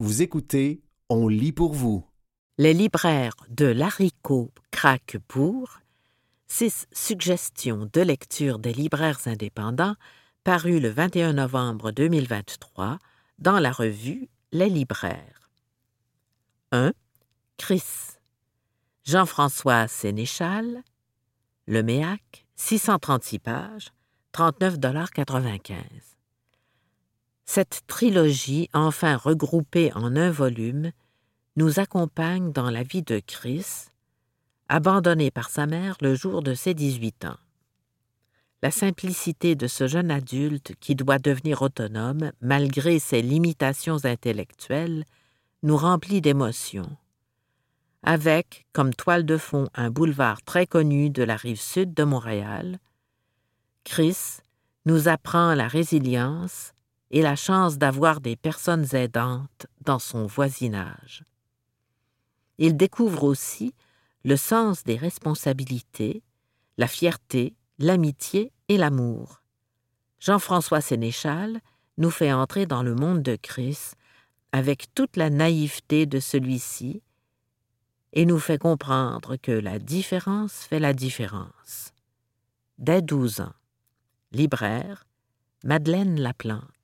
Vous écoutez On lit pour vous. Les libraires de l'haricot craquent pour six suggestions de lecture des libraires indépendants parues le 21 novembre 2023 dans la revue Les libraires. 1. Chris. Jean-François Sénéchal. Le Méac, 636 pages, 39,95 Cette trilogie, enfin regroupée en un volume, nous accompagne dans la vie de Chris, abandonné par sa mère le jour de ses 18 ans. La simplicité de ce jeune adulte qui doit devenir autonome malgré ses limitations intellectuelles nous remplit d'émotions. Avec, comme toile de fond, un boulevard très connu de la rive sud de Montréal, Chris nous apprend la résilience et la chance d'avoir des personnes aidantes dans son voisinage. Il découvre aussi le sens des responsabilités, la fierté, l'amitié et l'amour. Jean-François Sénéchal nous fait entrer dans le monde de Chris avec toute la naïveté de celui-ci et nous fait comprendre que la différence fait la différence. Dès douze ans. Libraire, Madeleine Laplante.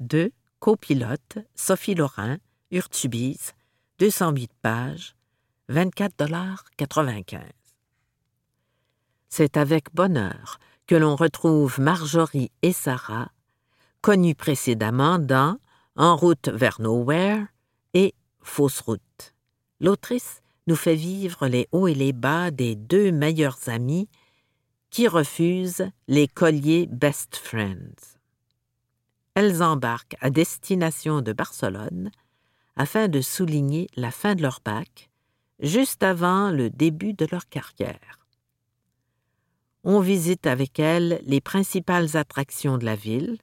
2. Copilote, Sophie Laurin, Urtubise, 208 pages, 24,95 C'est avec bonheur que l'on retrouve Marjorie et Sarah, connues précédemment dans En route vers Nowhere et Fausse route. L'autrice nous fait vivre les hauts et les bas des deux meilleurs amis qui refusent les colliers Best Friends. Elles embarquent à destination de Barcelone afin de souligner la fin de leur bac, juste avant le début de leur carrière. On visite avec elles les principales attractions de la ville,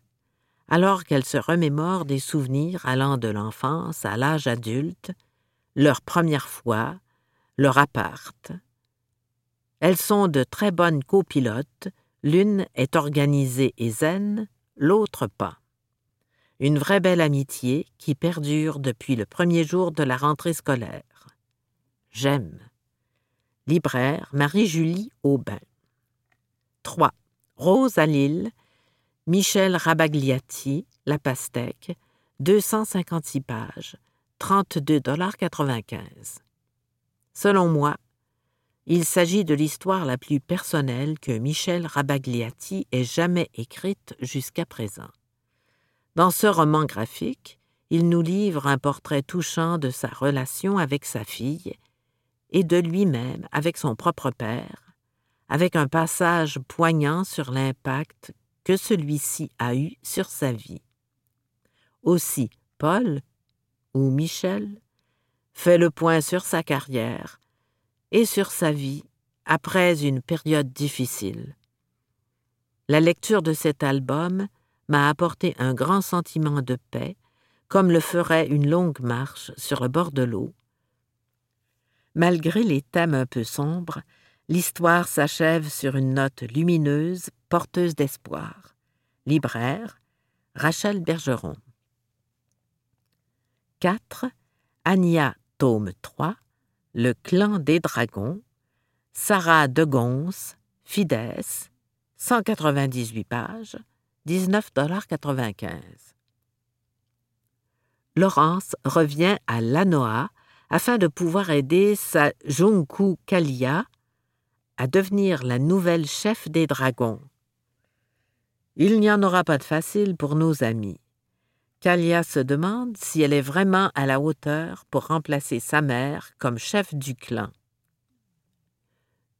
alors qu'elles se remémorent des souvenirs allant de l'enfance à l'âge adulte, leur première fois, leur appart. Elles sont de très bonnes copilotes, l'une est organisée et zen, l'autre pas une vraie belle amitié qui perdure depuis le premier jour de la rentrée scolaire. J'aime. Libraire Marie-Julie Aubin. 3. Rose à Lille, Michel Rabagliati, La Pastèque, 256 pages, 32,95 Selon moi, il s'agit de l'histoire la plus personnelle que Michel Rabagliati ait jamais écrite jusqu'à présent. Dans ce roman graphique, il nous livre un portrait touchant de sa relation avec sa fille et de lui-même avec son propre père, avec un passage poignant sur l'impact que celui-ci a eu sur sa vie. Aussi, Paul, ou Michel, fait le point sur sa carrière et sur sa vie après une période difficile. La lecture de cet album m'a apporté un grand sentiment de paix, comme le ferait une longue marche sur le bord de l'eau. Malgré les thèmes un peu sombres, l'histoire s'achève sur une note lumineuse, porteuse d'espoir. Libraire, Rachel Bergeron. 4. Anya, tome 3, Le clan des dragons, Sarah de Gons, Fides, 198 pages, 19,95 Laurence revient à Lanoa afin de pouvoir aider sa Junku Kalia à devenir la nouvelle chef des dragons. Il n'y en aura pas de facile pour nos amis. Kalia se demande si elle est vraiment à la hauteur pour remplacer sa mère comme chef du clan.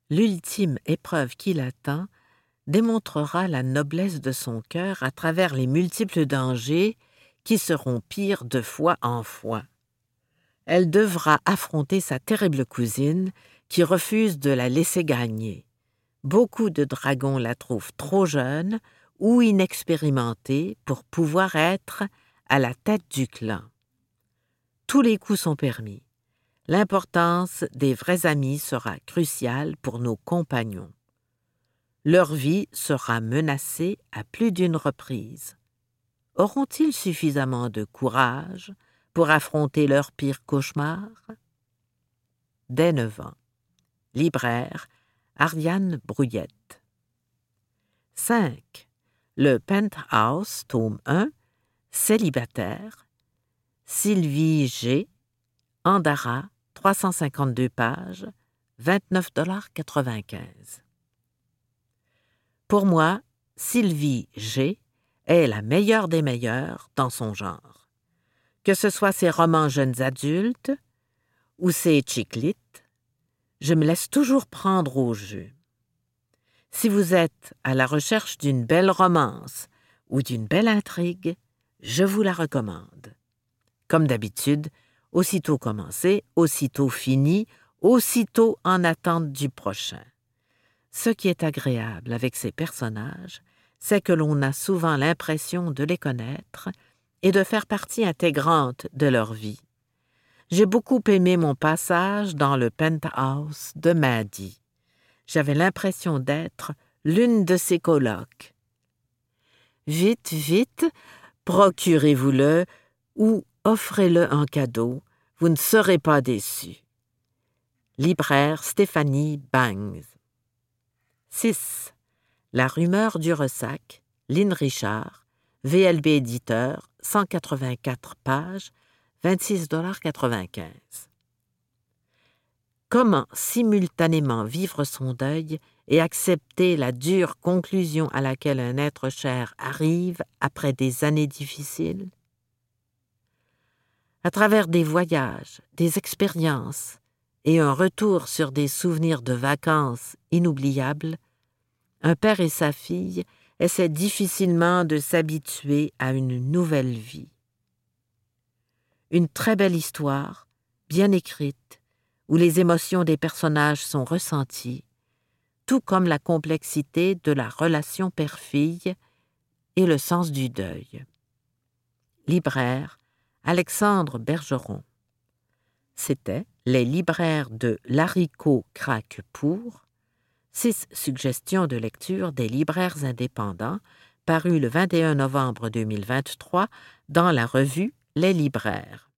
L'ultime épreuve qui l'attend démontrera la noblesse de son cœur à travers les multiples dangers qui seront pires de fois en fois. Elle devra affronter sa terrible cousine qui refuse de la laisser gagner. Beaucoup de dragons la trouvent trop jeune ou inexpérimentée pour pouvoir être à la tête du clan. Tous les coups sont permis. L'importance des vrais amis sera cruciale pour nos compagnons leur vie sera menacée à plus d'une reprise. auront-ils suffisamment de courage pour affronter leur pire cauchemar? Dès neuf ans. Libraire, Ariane Brouillette. 5. Le Penthouse, tome 1, Célibataire, Sylvie G. Andara, 352 pages, 29,95 Pour moi, Sylvie G. est la meilleure des meilleures dans son genre. Que ce soit ses romans jeunes adultes ou ses chiclites, je me laisse toujours prendre au jeu. Si vous êtes à la recherche d'une belle romance ou d'une belle intrigue, je vous la recommande. Comme d'habitude, aussitôt commencé, aussitôt fini, aussitôt en attente du prochain. Ce qui est agréable avec ces personnages, c'est que l'on a souvent l'impression de les connaître et de faire partie intégrante de leur vie. J'ai beaucoup aimé mon passage dans le penthouse de Maddy. J'avais l'impression d'être l'une de ses colocs. Vite, vite, procurez-vous-le ou offrez-le en cadeau, vous ne serez pas déçus. Libraire Stéphanie Bangs. 6. La rumeur du ressac, Lynn Richard, VLB éditeur, 184 pages, 26,95 Comment simultanément vivre son deuil et accepter la dure conclusion à laquelle un être cher arrive après des années difficiles? À travers des voyages, des expériences et un retour sur des souvenirs de vacances inoubliables, un père et sa fille essaient difficilement de s'habituer à une nouvelle vie. Une très belle histoire, bien écrite, où les émotions des personnages sont ressenties, tout comme la complexité de la relation père-fille et le sens du deuil. Libraire Alexandre Bergeron. C'était Les libraires de l'haricot craque pour, six suggestions de lecture des libraires indépendants, paru le 21 novembre 2023 dans la revue Les libraires.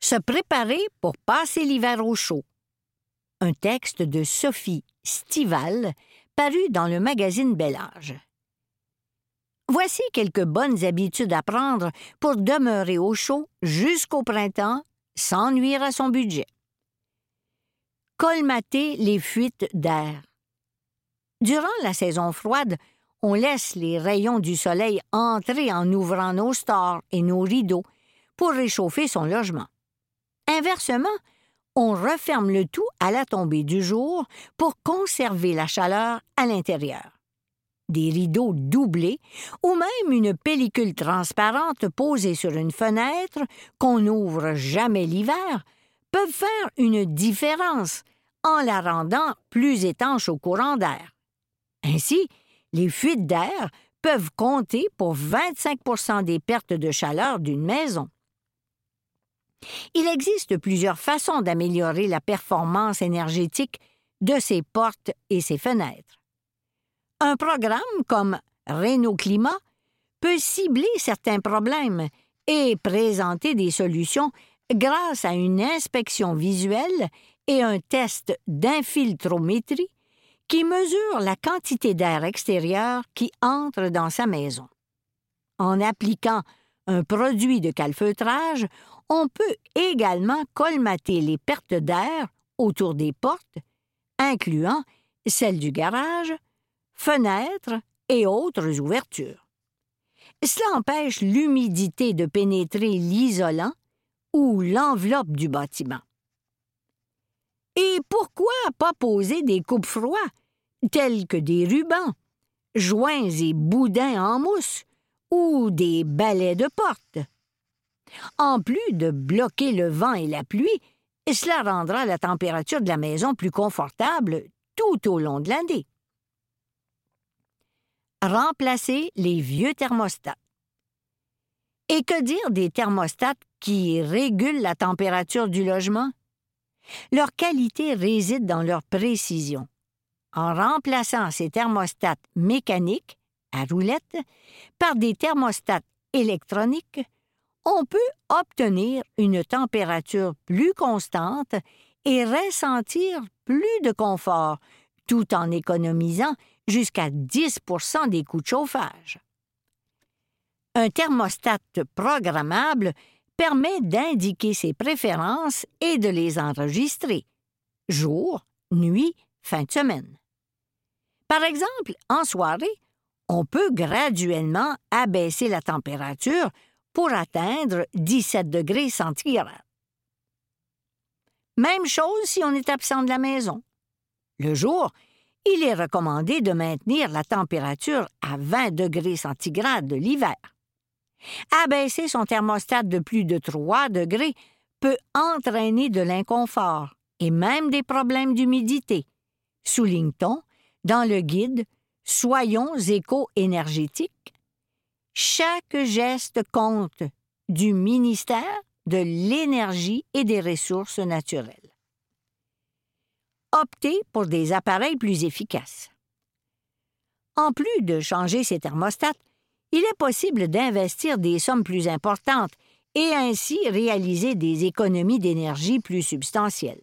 Se préparer pour passer l'hiver au chaud. Un texte de Sophie Stival, paru dans le magazine Bel Âge. Voici quelques bonnes habitudes à prendre pour demeurer au chaud jusqu'au printemps sans nuire à son budget. Colmater les fuites d'air. Durant la saison froide, on laisse les rayons du soleil entrer en ouvrant nos stores et nos rideaux pour réchauffer son logement. Inversement, on referme le tout à la tombée du jour pour conserver la chaleur à l'intérieur. Des rideaux doublés ou même une pellicule transparente posée sur une fenêtre qu'on n'ouvre jamais l'hiver peuvent faire une différence en la rendant plus étanche au courant d'air. Ainsi, les fuites d'air peuvent compter pour 25% des pertes de chaleur d'une maison. Il existe plusieurs façons d'améliorer la performance énergétique de ces portes et ces fenêtres. Un programme comme Renault Climat peut cibler certains problèmes et présenter des solutions grâce à une inspection visuelle et un test d'infiltrométrie qui mesure la quantité d'air extérieur qui entre dans sa maison. En appliquant un produit de calfeutrage, on peut également colmater les pertes d'air autour des portes, incluant celles du garage, fenêtres et autres ouvertures. Cela empêche l'humidité de pénétrer l'isolant ou l'enveloppe du bâtiment. Et pourquoi pas poser des coupes froids, tels que des rubans, joints et boudins en mousse, ou des balais de porte? En plus de bloquer le vent et la pluie, cela rendra la température de la maison plus confortable tout au long de l'année. Remplacer les vieux thermostats. Et que dire des thermostats qui régulent la température du logement? Leur qualité réside dans leur précision. En remplaçant ces thermostats mécaniques à roulettes par des thermostats électroniques, on peut obtenir une température plus constante et ressentir plus de confort, tout en économisant jusqu'à 10% des coûts de chauffage. Un thermostat programmable permet d'indiquer ses préférences et de les enregistrer, jour, nuit, fin de semaine. Par exemple, en soirée, on peut graduellement abaisser la température pour atteindre 17 degrés centigrades. Même chose si on est absent de la maison. Le jour, il est recommandé de maintenir la température à 20 degrés centigrades de l'hiver. Abaisser son thermostat de plus de 3 degrés peut entraîner de l'inconfort et même des problèmes d'humidité, souligne-t-on dans le guide Soyons éco-énergétiques. Chaque geste compte du ministère de l'Énergie et des Ressources naturelles. Optez pour des appareils plus efficaces. En plus de changer ses thermostats, il est possible d'investir des sommes plus importantes et ainsi réaliser des économies d'énergie plus substantielles.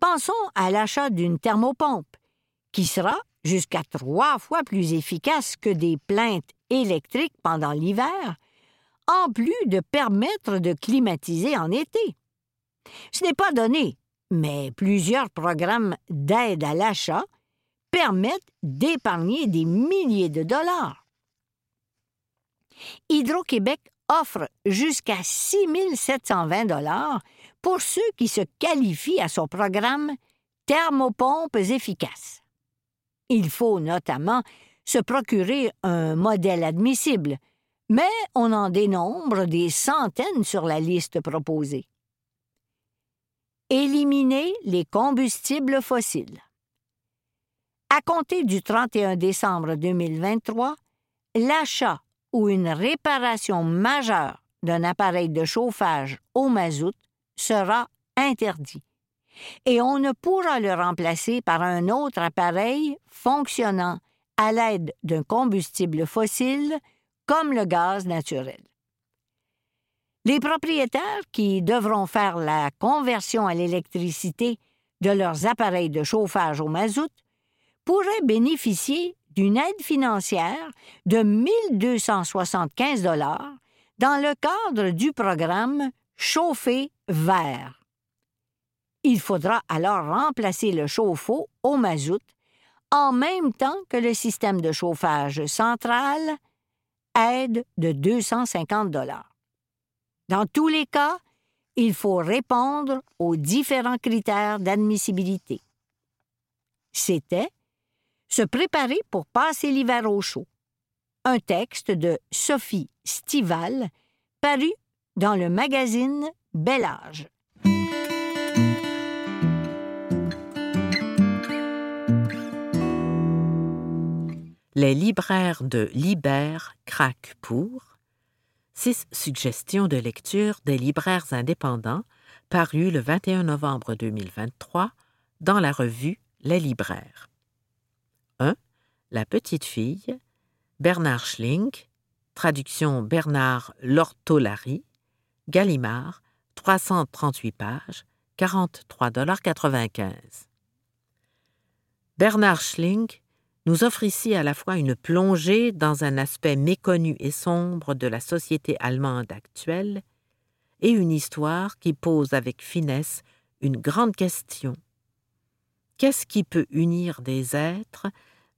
Pensons à l'achat d'une thermopompe, qui sera jusqu'à trois fois plus efficace que des plaintes électriques pendant l'hiver, en plus de permettre de climatiser en été. Ce n'est pas donné, mais plusieurs programmes d'aide à l'achat permettent d'épargner des milliers de dollars. Hydro-Québec offre jusqu'à 6 720 dollars pour ceux qui se qualifient à son programme Thermopompes efficaces. Il faut notamment se procurer un modèle admissible, mais on en dénombre des centaines sur la liste proposée. Éliminer les combustibles fossiles. À compter du 31 décembre 2023, l'achat ou une réparation majeure d'un appareil de chauffage au mazout sera interdit et on ne pourra le remplacer par un autre appareil fonctionnant à l'aide d'un combustible fossile comme le gaz naturel. Les propriétaires qui devront faire la conversion à l'électricité de leurs appareils de chauffage au mazout pourraient bénéficier d'une aide financière de 1 275 dollars dans le cadre du programme Chauffer vert. Il faudra alors remplacer le chauffe-eau au mazout en même temps que le système de chauffage central, aide de 250 dollars. Dans tous les cas, il faut répondre aux différents critères d'admissibilité. C'était se préparer pour passer l'hiver au chaud. Un texte de Sophie Stival, paru dans le magazine Bel Âge. Les libraires de Libère craquent pour six suggestions de lecture des libraires indépendants parues le 21 novembre 2023 dans la revue Les libraires. 1. La petite fille, Bernard Schling, traduction Bernard Lortolari, Gallimard, 338 pages, 43,95 Bernard Schling nous offre ici à la fois une plongée dans un aspect méconnu et sombre de la société allemande actuelle et une histoire qui pose avec finesse une grande question. Qu'est-ce qui peut unir des êtres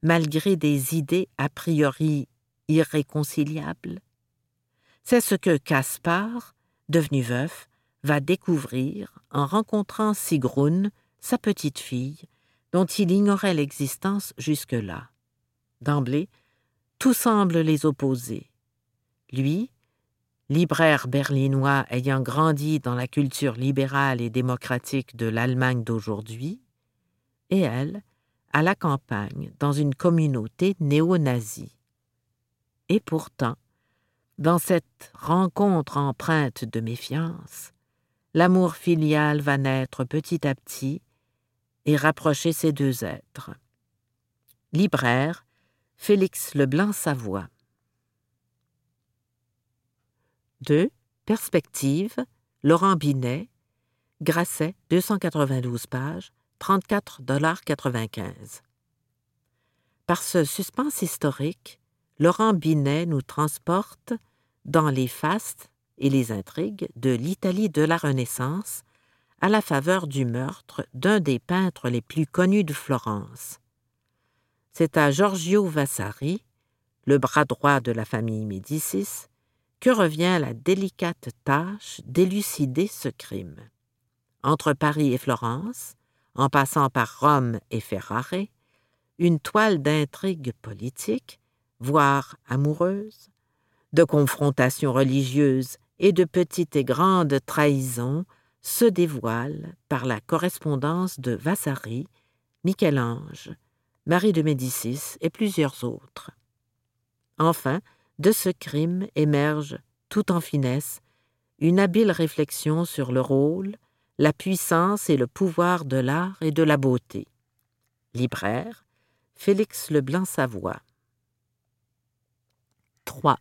malgré des idées a priori irréconciliables? C'est ce que Caspar, devenu veuf, va découvrir en rencontrant Sigrun, sa petite fille, dont il ignorait l'existence jusque-là. D'emblée, tout semble les opposer. Lui, libraire berlinois ayant grandi dans la culture libérale et démocratique de l'Allemagne d'aujourd'hui, et elle, à la campagne, dans une communauté néo-nazie. Et pourtant, dans cette rencontre empreinte de méfiance, l'amour filial va naître petit à petit et rapprocher ces deux êtres. Libraire, Félix Leblanc-Savoie. 2. Perspective, Laurent Binet, Grasset, 292 pages, 34,95 Par ce suspense historique, Laurent Binet nous transporte dans les fastes et les intrigues de l'Italie de la Renaissance à la faveur du meurtre d'un des peintres les plus connus de Florence. C'est à Giorgio Vasari, le bras droit de la famille Médicis, que revient la délicate tâche d'élucider ce crime. Entre Paris et Florence, en passant par Rome et Ferrare, une toile d'intrigues politiques, voire amoureuses, de confrontations religieuses et de petites et grandes trahisons se dévoile par la correspondance de Vasari, Michel-Ange, Marie de Médicis et plusieurs autres. Enfin, de ce crime émerge, tout en finesse, une habile réflexion sur le rôle, la puissance et le pouvoir de l'art et de la beauté. Libraire, Félix Leblanc-Savoie. 3.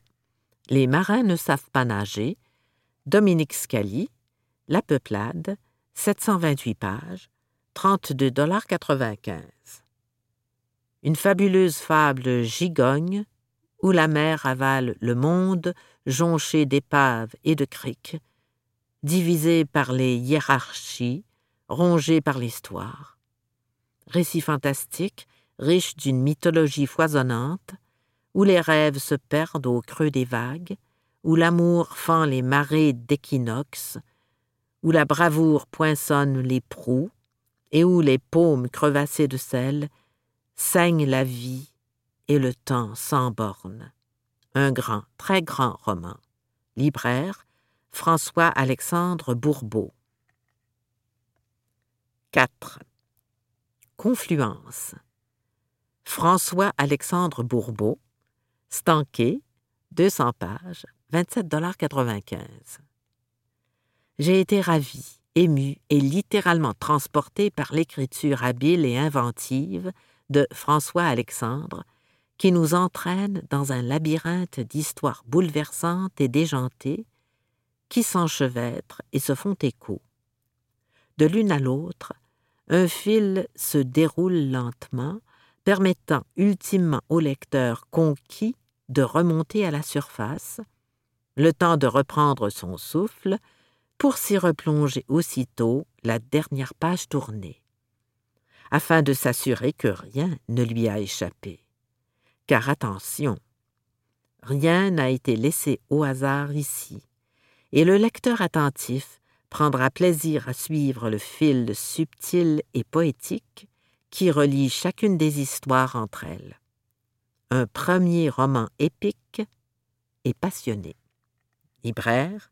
Les marins ne savent pas nager. Dominique Scali, La Peuplade, 728 pages, 32,95 Une fabuleuse fable gigogne où la mer avale le monde jonché d'épaves et de criques, divisé par les hiérarchies, rongé par l'histoire. Récit fantastique, riche d'une mythologie foisonnante, où les rêves se perdent au creux des vagues, où l'amour fend les marées d'équinoxe, où la bravoure poinçonne les proues, et où les paumes crevassées de sel saignent la vie et le temps sans borne. Un grand, très grand roman. Libraire, François-Alexandre Bourbeau. 4. Confluence. François-Alexandre Bourbeau, Stanqué, 200 pages, 27,95 J'ai été ravi, ému et littéralement transporté par l'écriture habile et inventive de François Alexandre, qui nous entraîne dans un labyrinthe d'histoires bouleversantes et déjantées qui s'enchevêtrent et se font écho. De l'une à l'autre, un fil se déroule lentement, permettant ultimement au lecteur conquis de remonter à la surface, le temps de reprendre son souffle, pour s'y replonger aussitôt la dernière page tournée, afin de s'assurer que rien ne lui a échappé. Car attention, rien n'a été laissé au hasard ici, et le lecteur attentif prendra plaisir à suivre le fil subtil et poétique qui relie chacune des histoires entre elles. Un premier roman épique et passionné. Libraire,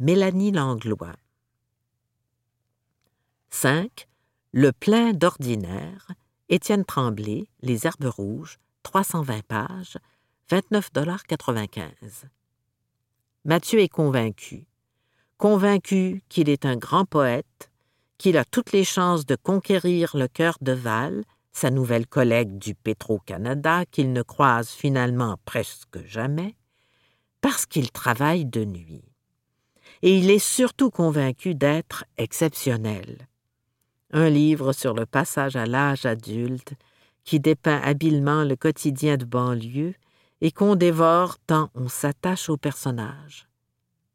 Mélanie Langlois. 5. Le plein d'ordinaire, Étienne Tremblay, Les Herbes Rouges, 320 pages, 29,95 Mathieu est convaincu. Convaincu qu'il est un grand poète, qu'il a toutes les chances de conquérir le cœur de Val, sa nouvelle collègue du Petro-Canada, qu'il ne croise finalement presque jamais, parce qu'il travaille de nuit. Et il est surtout convaincu d'être exceptionnel. Un livre sur le passage à l'âge adulte qui dépeint habilement le quotidien de banlieue et qu'on dévore tant on s'attache au personnage.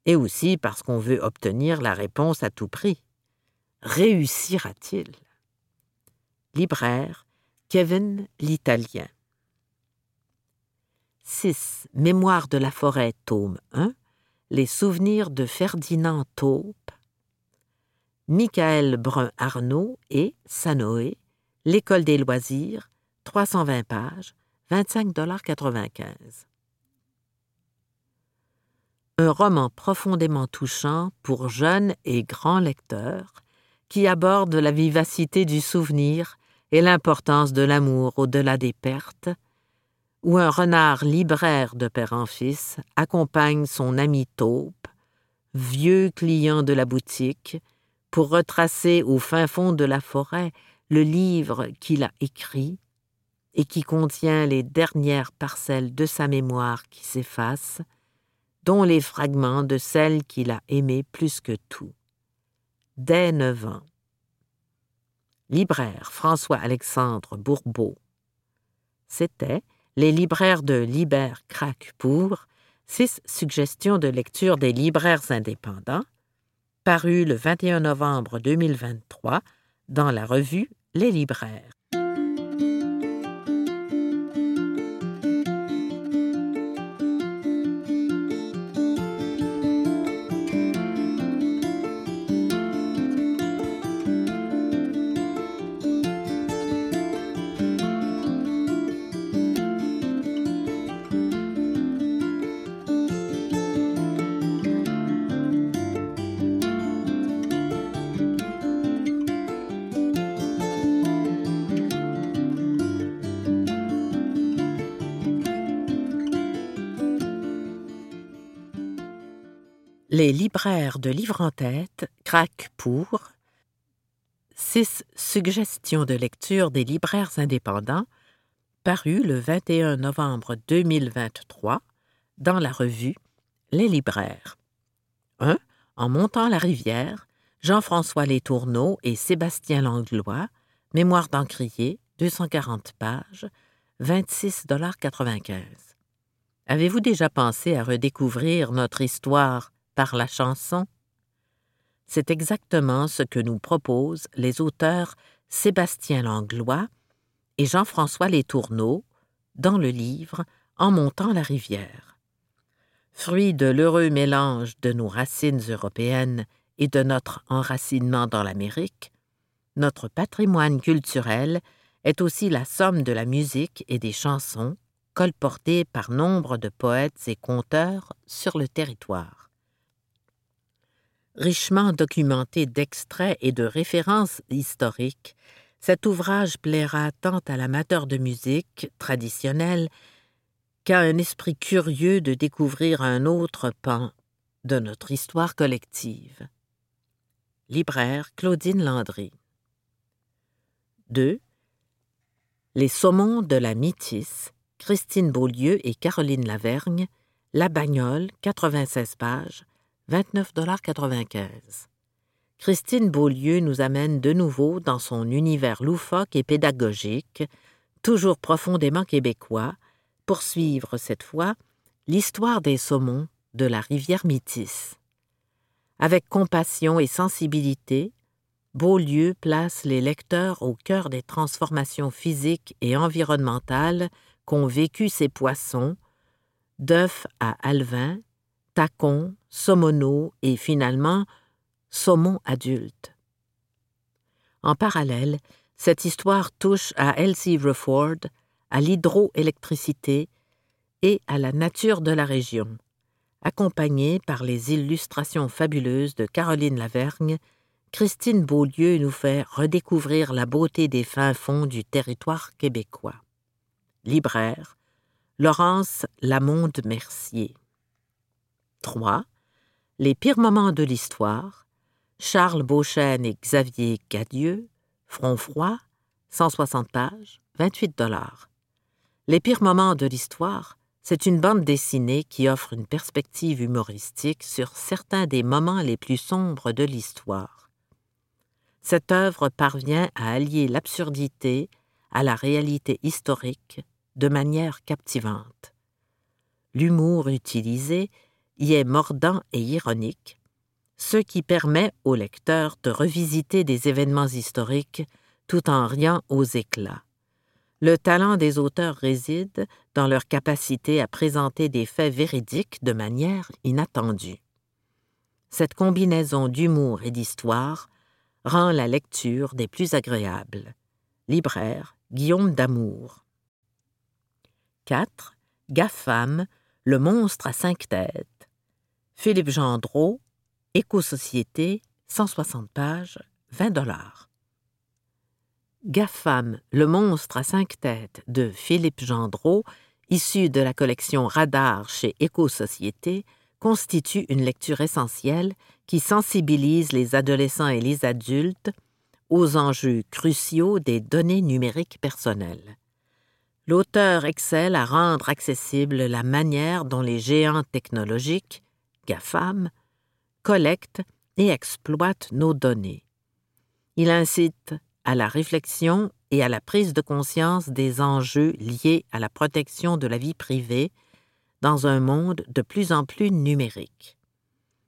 Et aussi parce qu'on veut obtenir la réponse à tout prix. Réussira-t-il? Libraire, Kevin l'Italien. 6. Mémoire de la forêt, tome 1. Les souvenirs de Ferdinand Taupe. Michael Brun-Arnaud et Sanoé, L'école des loisirs, 320 pages, 25,95 Un roman profondément touchant pour jeunes et grands lecteurs qui aborde la vivacité du souvenir et l'importance de l'amour au-delà des pertes, où un renard libraire de père en fils accompagne son ami taupe, vieux client de la boutique, pour retracer au fin fond de la forêt le livre qu'il a écrit et qui contient les dernières parcelles de sa mémoire qui s'effacent, dont les fragments de celle qu'il a aimée plus que tout. Dès neuf ans. Libraire François-Alexandre Bourbeau. C'était Les libraires de Liber Crac pour six suggestions de lecture des libraires indépendants, paru le 21 novembre 2023 dans la revue Les libraires. Les libraires de livres en tête craquent pour six suggestions de lecture des libraires indépendants paru le 21 novembre 2023 dans la revue Les libraires. 1. En montant la rivière, Jean-François Tourneaux et Sébastien Langlois, Mémoire d'encrier, 240 pages, 26,95 Avez-vous déjà pensé à redécouvrir notre histoire par la chanson? C'est exactement ce que nous proposent les auteurs Sébastien Langlois et Jean-François Tourneaux dans le livre En montant la rivière. Fruit de l'heureux mélange de nos racines européennes et de notre enracinement dans l'Amérique, notre patrimoine culturel est aussi la somme de la musique et des chansons colportées par nombre de poètes et conteurs sur le territoire richement documenté d'extraits et de références historiques, cet ouvrage plaira tant à l'amateur de musique traditionnelle qu'à un esprit curieux de découvrir un autre pan de notre histoire collective. Libraire Claudine Landry. 2. Les saumons de la Métisse, Christine Beaulieu et Caroline Lavergne, La Bagnole, 96 pages, 29,95 Christine Beaulieu nous amène de nouveau dans son univers loufoque et pédagogique, toujours profondément québécois, pour suivre cette fois l'histoire des saumons de la rivière Métis. Avec compassion et sensibilité, Beaulieu place les lecteurs au cœur des transformations physiques et environnementales qu'ont vécues ces poissons, d'œufs à alvin, tacon, saumono et finalement saumon adulte. En parallèle, cette histoire touche à Elsie Rufford, à l'hydroélectricité et à la nature de la région, accompagnée par les illustrations fabuleuses de Caroline Lavergne, Christine Beaulieu nous fait redécouvrir la beauté des fins fonds du territoire québécois. Libraire, Laurence Lamonde Mercier. 3. Les pires moments de l'histoire, Charles Beauchesne et Xavier Cadieux, Front froid, 160 pages, 28 dollars. Les pires moments de l'histoire, c'est une bande dessinée qui offre une perspective humoristique sur certains des moments les plus sombres de l'histoire. Cette œuvre parvient à allier l'absurdité à la réalité historique de manière captivante. L'humour utilisé y est mordant et ironique, ce qui permet au lecteur de revisiter des événements historiques tout en riant aux éclats. Le talent des auteurs réside dans leur capacité à présenter des faits véridiques de manière inattendue. Cette combinaison d'humour et d'histoire rend la lecture des plus agréables. Libraire Guillaume Damour. 4. GAFAM, le monstre à cinq têtes. Philippe Gendreau, Éco-société, 160 pages, 20 dollars. GAFAM, le monstre à cinq têtes de Philippe Gendreau, issu de la collection Radar chez Éco-société, constitue une lecture essentielle qui sensibilise les adolescents et les adultes aux enjeux cruciaux des données numériques personnelles. L'auteur excelle à rendre accessible la manière dont les géants technologiques, GAFAM, collectent et exploitent nos données. Il incite à la réflexion et à la prise de conscience des enjeux liés à la protection de la vie privée dans un monde de plus en plus numérique.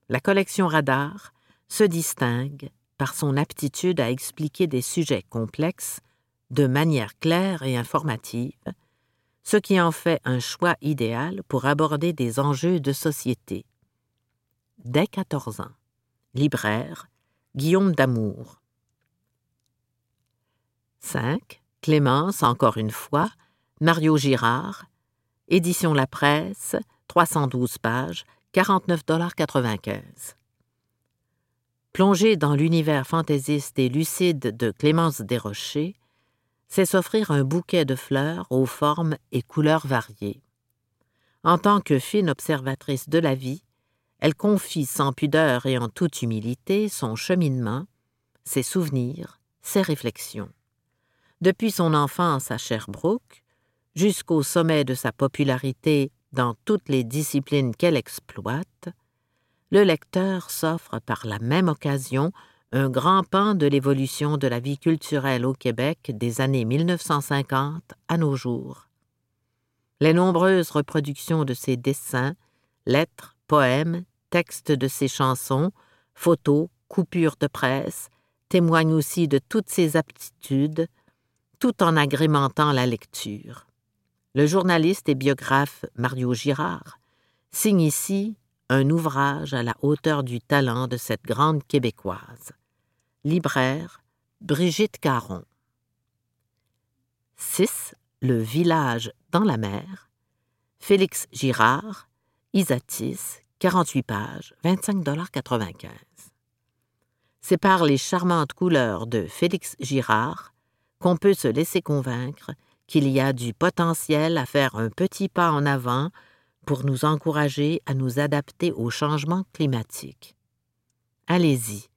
La collection Radar se distingue par son aptitude à expliquer des sujets complexes de manière claire et informative, ce qui en fait un choix idéal pour aborder des enjeux de société. Dès 14 ans. Libraire, Guillaume Damour. 5. Clémence, encore une fois, Mario Girard, Édition La Presse, 312 pages, 49,95 Plonger dans l'univers fantaisiste et lucide de Clémence Desrochers, c'est s'offrir un bouquet de fleurs aux formes et couleurs variées. En tant que fine observatrice de la vie, elle confie sans pudeur et en toute humilité son cheminement, ses souvenirs, ses réflexions. Depuis son enfance à Sherbrooke, jusqu'au sommet de sa popularité dans toutes les disciplines qu'elle exploite, le lecteur s'offre par la même occasion un grand pan de l'évolution de la vie culturelle au Québec des années 1950 à nos jours. Les nombreuses reproductions de ses dessins, lettres, poèmes, textes de ses chansons, photos, coupures de presse, témoignent aussi de toutes ses aptitudes, tout en agrémentant la lecture. Le journaliste et biographe Mario Girard signe ici un ouvrage à la hauteur du talent de cette grande Québécoise. Libraire Brigitte Caron. 6. Le village dans la mer. Félix Girard, Isatis, 48 pages, 25,95 C'est par les charmantes couleurs de Félix Girard qu'on peut se laisser convaincre qu'il y a du potentiel à faire un petit pas en avant pour nous encourager à nous adapter au changement climatique. Allez-y,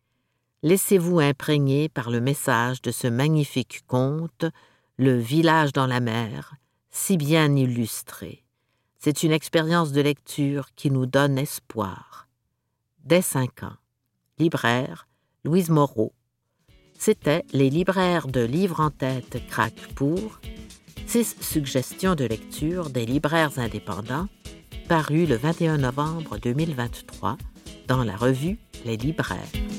laissez-vous imprégner par le message de ce magnifique conte, Le village dans la mer, si bien illustré. C'est une expérience de lecture qui nous donne espoir. Dès cinq ans. Libraire, Louise Moreau. C'était Les libraires de livres en tête craquent pour six suggestions de lecture des libraires indépendants, paru le 21 novembre 2023 dans la revue Les libraires.